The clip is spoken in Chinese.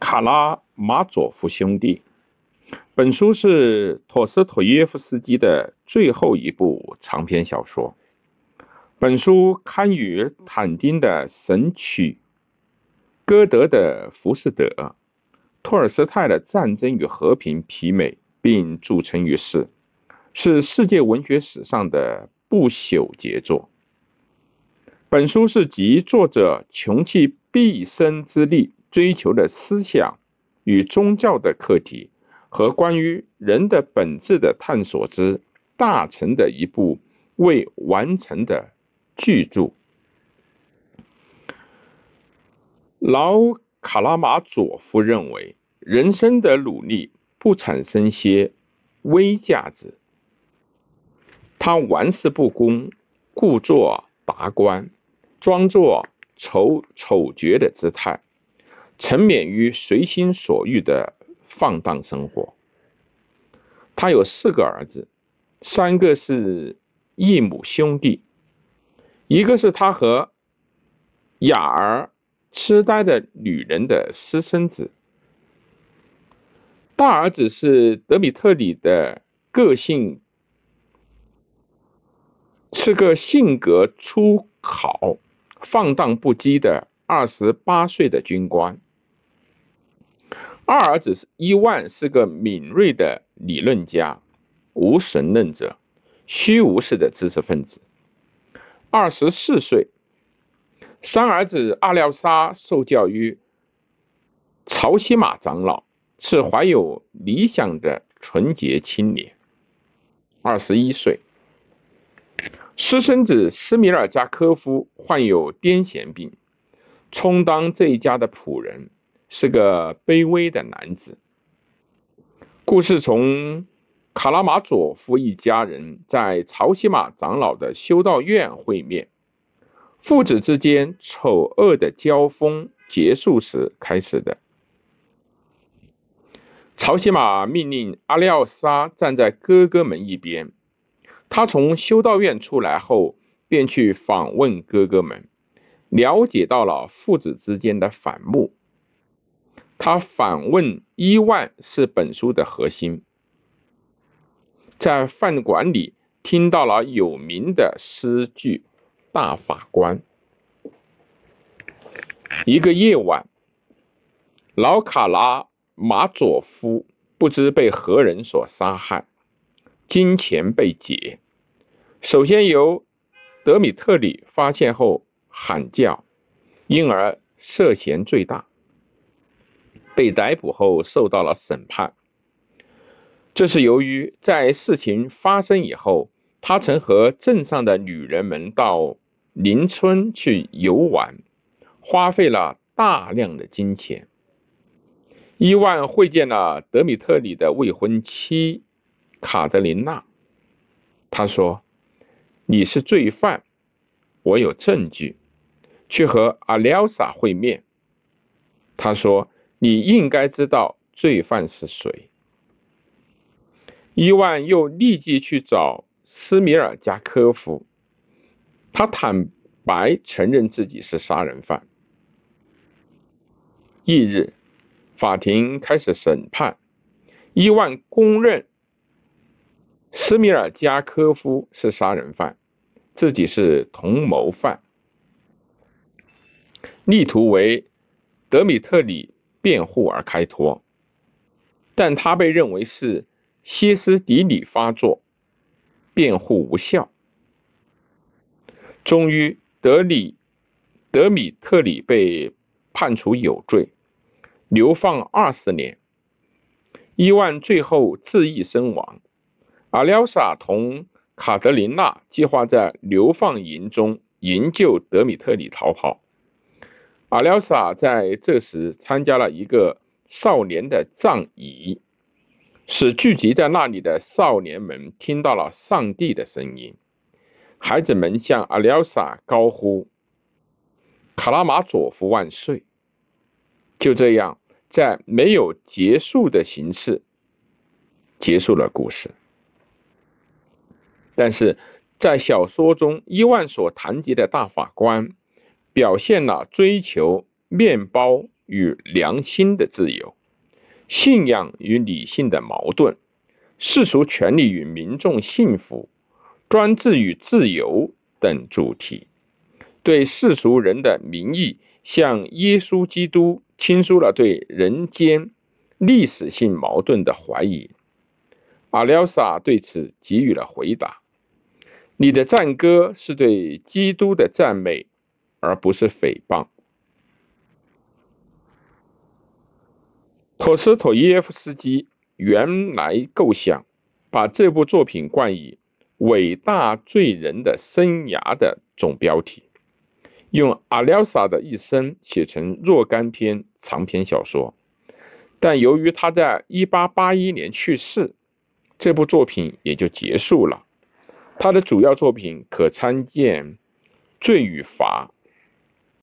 卡拉马佐夫兄弟》。本书是托斯妥耶夫斯基的最后一部长篇小说。本书堪与坦丁的《神曲》、歌德的《浮士德》、托尔斯泰的《战争与和平》媲美，并著称于世，是世界文学史上的不朽杰作。本书是集作者穷其毕生之力追求的思想与宗教的课题。和关于人的本质的探索之大成的一部未完成的巨著。老卡拉马佐夫认为，人生的努力不产生些微价值。他玩世不恭，故作达观，装作丑丑角的姿态，沉湎于随心所欲的。放荡生活。他有四个儿子，三个是异母兄弟，一个是他和雅儿痴呆的女人的私生子。大儿子是德米特里的个性，是个性格粗豪、放荡不羁的二十八岁的军官。二儿子伊万，是个敏锐的理论家、无神论者、虚无式的知识分子。二十四岁，三儿子阿廖沙受教于曹西马长老，是怀有理想的纯洁青年。二十一岁，私生子斯米尔加科夫患有癫痫病，充当这一家的仆人。是个卑微的男子。故事从卡拉马佐夫一家人在曹西马长老的修道院会面，父子之间丑恶的交锋结束时开始的。曹西马命令阿廖沙站在哥哥们一边，他从修道院出来后，便去访问哥哥们，了解到了父子之间的反目。他反问伊万是本书的核心，在饭馆里听到了有名的诗句《大法官》。一个夜晚，老卡拉马佐夫不知被何人所杀害，金钱被劫。首先由德米特里发现后喊叫，因而涉嫌最大。被逮捕后受到了审判，这是由于在事情发生以后，他曾和镇上的女人们到邻村去游玩，花费了大量的金钱。伊万会见了德米特里的未婚妻卡德琳娜，他说：“你是罪犯，我有证据，去和阿廖沙会面。”他说。你应该知道罪犯是谁。伊万又立即去找斯米尔加科夫，他坦白承认自己是杀人犯。翌日，法庭开始审判，伊万公认斯米尔加科夫是杀人犯，自己是同谋犯，力图为德米特里。辩护而开脱，但他被认为是歇斯底里发作，辩护无效。终于，德里德米特里被判处有罪，流放二十年。伊万最后自缢身亡。阿廖沙同卡德琳娜计划在流放营中营救德米特里逃跑。阿廖沙在这时参加了一个少年的葬仪，使聚集在那里的少年们听到了上帝的声音。孩子们向阿廖沙高呼：“卡拉马佐夫万岁！”就这样，在没有结束的形式结束了故事。但是在小说中，伊万所谈及的大法官。表现了追求面包与良心的自由、信仰与理性的矛盾、世俗权利与民众幸福、专制与自由等主题，对世俗人的名义向耶稣基督倾诉了对人间历史性矛盾的怀疑。阿廖沙对此给予了回答：“你的赞歌是对基督的赞美，而不是诽谤。”托斯妥耶夫斯基原来构想把这部作品冠以“伟大罪人的生涯”的总标题，用阿廖沙的一生写成若干篇长篇小说，但由于他在1881年去世。这部作品也就结束了。他的主要作品可参见《罪与罚》